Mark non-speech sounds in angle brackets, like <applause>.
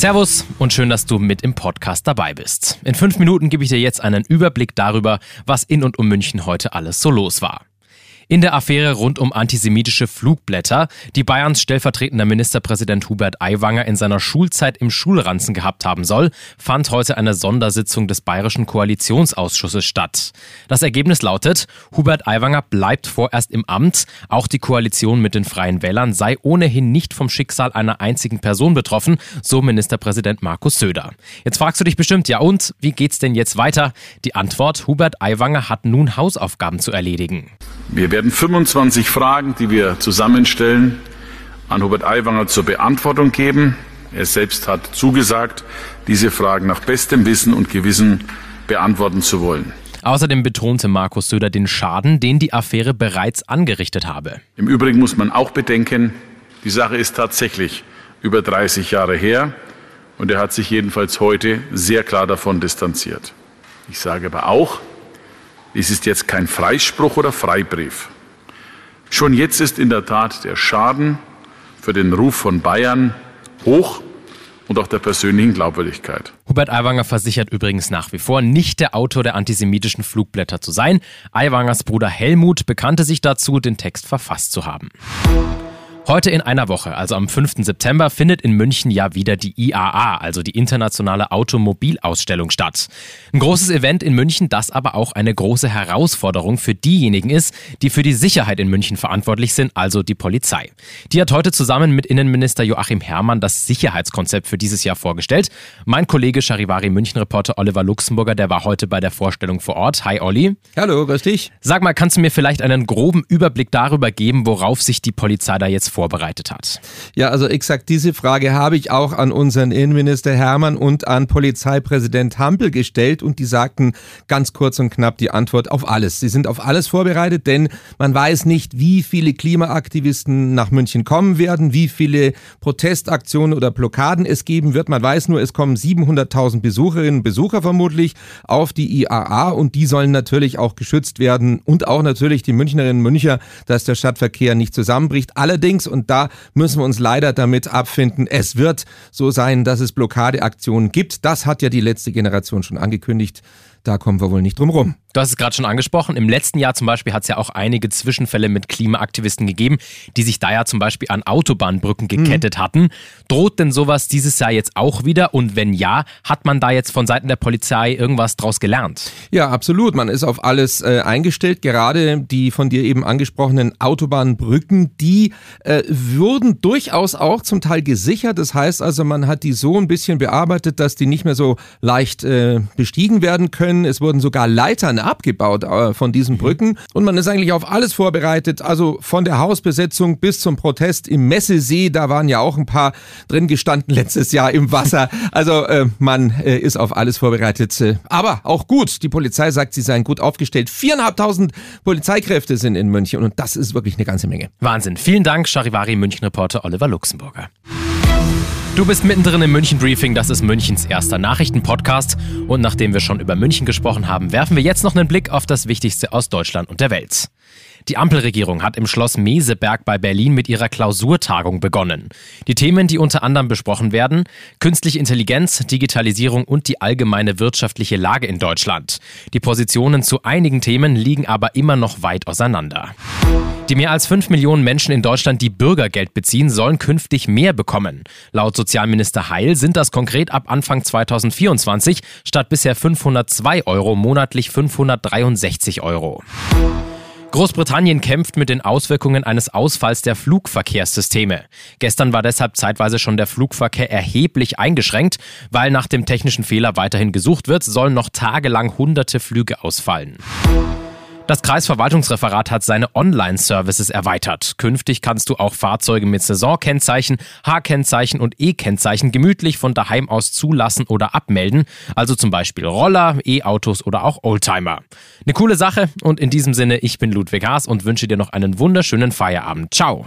Servus und schön, dass du mit im Podcast dabei bist. In fünf Minuten gebe ich dir jetzt einen Überblick darüber, was in und um München heute alles so los war in der Affäre rund um antisemitische Flugblätter, die Bayerns stellvertretender Ministerpräsident Hubert Aiwanger in seiner Schulzeit im Schulranzen gehabt haben soll, fand heute eine Sondersitzung des Bayerischen Koalitionsausschusses statt. Das Ergebnis lautet, Hubert Aiwanger bleibt vorerst im Amt, auch die Koalition mit den Freien Wählern sei ohnehin nicht vom Schicksal einer einzigen Person betroffen, so Ministerpräsident Markus Söder. Jetzt fragst du dich bestimmt, ja und, wie geht's denn jetzt weiter? Die Antwort, Hubert Aiwanger hat nun Hausaufgaben zu erledigen. Wir werden 25 Fragen, die wir zusammenstellen, an Hubert Aiwanger zur Beantwortung geben. Er selbst hat zugesagt, diese Fragen nach bestem Wissen und Gewissen beantworten zu wollen. Außerdem betonte Markus Söder den Schaden, den die Affäre bereits angerichtet habe. Im Übrigen muss man auch bedenken, die Sache ist tatsächlich über 30 Jahre her und er hat sich jedenfalls heute sehr klar davon distanziert. Ich sage aber auch, dies ist jetzt kein Freispruch oder Freibrief. Schon jetzt ist in der Tat der Schaden für den Ruf von Bayern hoch und auch der persönlichen Glaubwürdigkeit. Hubert Aiwanger versichert übrigens nach wie vor, nicht der Autor der antisemitischen Flugblätter zu sein. Aiwangers Bruder Helmut bekannte sich dazu, den Text verfasst zu haben. Heute in einer Woche, also am 5. September, findet in München ja wieder die IAA, also die Internationale Automobilausstellung statt. Ein großes Event in München, das aber auch eine große Herausforderung für diejenigen ist, die für die Sicherheit in München verantwortlich sind, also die Polizei. Die hat heute zusammen mit Innenminister Joachim Herrmann das Sicherheitskonzept für dieses Jahr vorgestellt. Mein Kollege Charivari München-Reporter Oliver Luxemburger, der war heute bei der Vorstellung vor Ort. Hi Olli. Hallo, grüß dich. Sag mal, kannst du mir vielleicht einen groben Überblick darüber geben, worauf sich die Polizei da jetzt vorbereitet hat. Ja, also exakt diese Frage habe ich auch an unseren Innenminister Hermann und an Polizeipräsident Hampel gestellt und die sagten ganz kurz und knapp die Antwort auf alles. Sie sind auf alles vorbereitet, denn man weiß nicht, wie viele Klimaaktivisten nach München kommen werden, wie viele Protestaktionen oder Blockaden es geben wird. Man weiß nur, es kommen 700.000 Besucherinnen und Besucher vermutlich auf die IAA und die sollen natürlich auch geschützt werden und auch natürlich die Münchnerinnen und Müncher, dass der Stadtverkehr nicht zusammenbricht. Allerdings, und da müssen wir uns leider damit abfinden, es wird so sein, dass es Blockadeaktionen gibt. Das hat ja die letzte Generation schon angekündigt. Da kommen wir wohl nicht drum rum. Du hast es gerade schon angesprochen. Im letzten Jahr zum Beispiel hat es ja auch einige Zwischenfälle mit Klimaaktivisten gegeben, die sich da ja zum Beispiel an Autobahnbrücken gekettet mhm. hatten. Droht denn sowas dieses Jahr jetzt auch wieder? Und wenn ja, hat man da jetzt von Seiten der Polizei irgendwas draus gelernt? Ja, absolut. Man ist auf alles äh, eingestellt. Gerade die von dir eben angesprochenen Autobahnbrücken, die äh, wurden durchaus auch zum Teil gesichert. Das heißt also, man hat die so ein bisschen bearbeitet, dass die nicht mehr so leicht äh, bestiegen werden können. Es wurden sogar Leitern abgebaut äh, von diesen Brücken und man ist eigentlich auf alles vorbereitet. Also von der Hausbesetzung bis zum Protest im Messesee, da waren ja auch ein paar drin gestanden letztes Jahr im Wasser. <laughs> Also äh, man äh, ist auf alles vorbereitet. Äh, aber auch gut. Die Polizei sagt, sie seien gut aufgestellt. Viereinhalbtausend Polizeikräfte sind in München und das ist wirklich eine ganze Menge. Wahnsinn. Vielen Dank, Charivari München-Reporter Oliver Luxemburger. Du bist mittendrin im München Briefing, das ist Münchens erster Nachrichtenpodcast. Und nachdem wir schon über München gesprochen haben, werfen wir jetzt noch einen Blick auf das Wichtigste aus Deutschland und der Welt. Die Ampelregierung hat im Schloss Meseberg bei Berlin mit ihrer Klausurtagung begonnen. Die Themen, die unter anderem besprochen werden, künstliche Intelligenz, Digitalisierung und die allgemeine wirtschaftliche Lage in Deutschland. Die Positionen zu einigen Themen liegen aber immer noch weit auseinander. Die mehr als 5 Millionen Menschen in Deutschland, die Bürgergeld beziehen, sollen künftig mehr bekommen. Laut Sozialminister Heil sind das konkret ab Anfang 2024 statt bisher 502 Euro monatlich 563 Euro. Großbritannien kämpft mit den Auswirkungen eines Ausfalls der Flugverkehrssysteme. Gestern war deshalb zeitweise schon der Flugverkehr erheblich eingeschränkt. Weil nach dem technischen Fehler weiterhin gesucht wird, sollen noch tagelang hunderte Flüge ausfallen. Das Kreisverwaltungsreferat hat seine Online-Services erweitert. Künftig kannst du auch Fahrzeuge mit Saisonkennzeichen, H-Kennzeichen und E-Kennzeichen gemütlich von daheim aus zulassen oder abmelden. Also zum Beispiel Roller, E-Autos oder auch Oldtimer. Eine coole Sache und in diesem Sinne, ich bin Ludwig Haas und wünsche dir noch einen wunderschönen Feierabend. Ciao.